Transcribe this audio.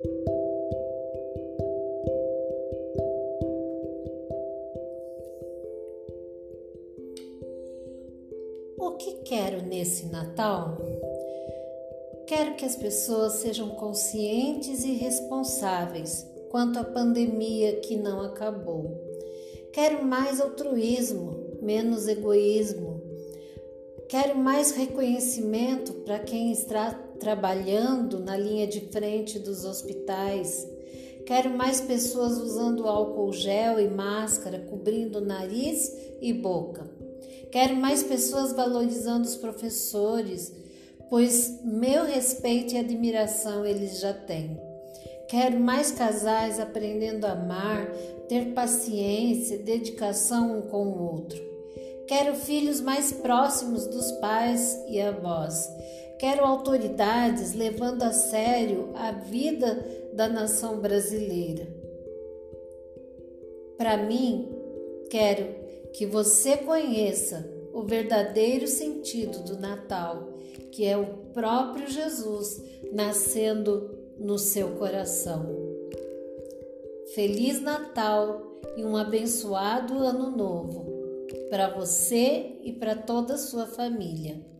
O que quero nesse Natal? Quero que as pessoas sejam conscientes e responsáveis quanto à pandemia que não acabou. Quero mais altruísmo, menos egoísmo. Quero mais reconhecimento para quem está trabalhando na linha de frente dos hospitais. Quero mais pessoas usando álcool gel e máscara, cobrindo nariz e boca. Quero mais pessoas valorizando os professores, pois meu respeito e admiração eles já têm. Quero mais casais aprendendo a amar, ter paciência, dedicação um com o outro. Quero filhos mais próximos dos pais e avós. Quero autoridades levando a sério a vida da nação brasileira. Para mim, quero que você conheça o verdadeiro sentido do Natal, que é o próprio Jesus nascendo no seu coração. Feliz Natal e um abençoado Ano Novo para você e para toda a sua família.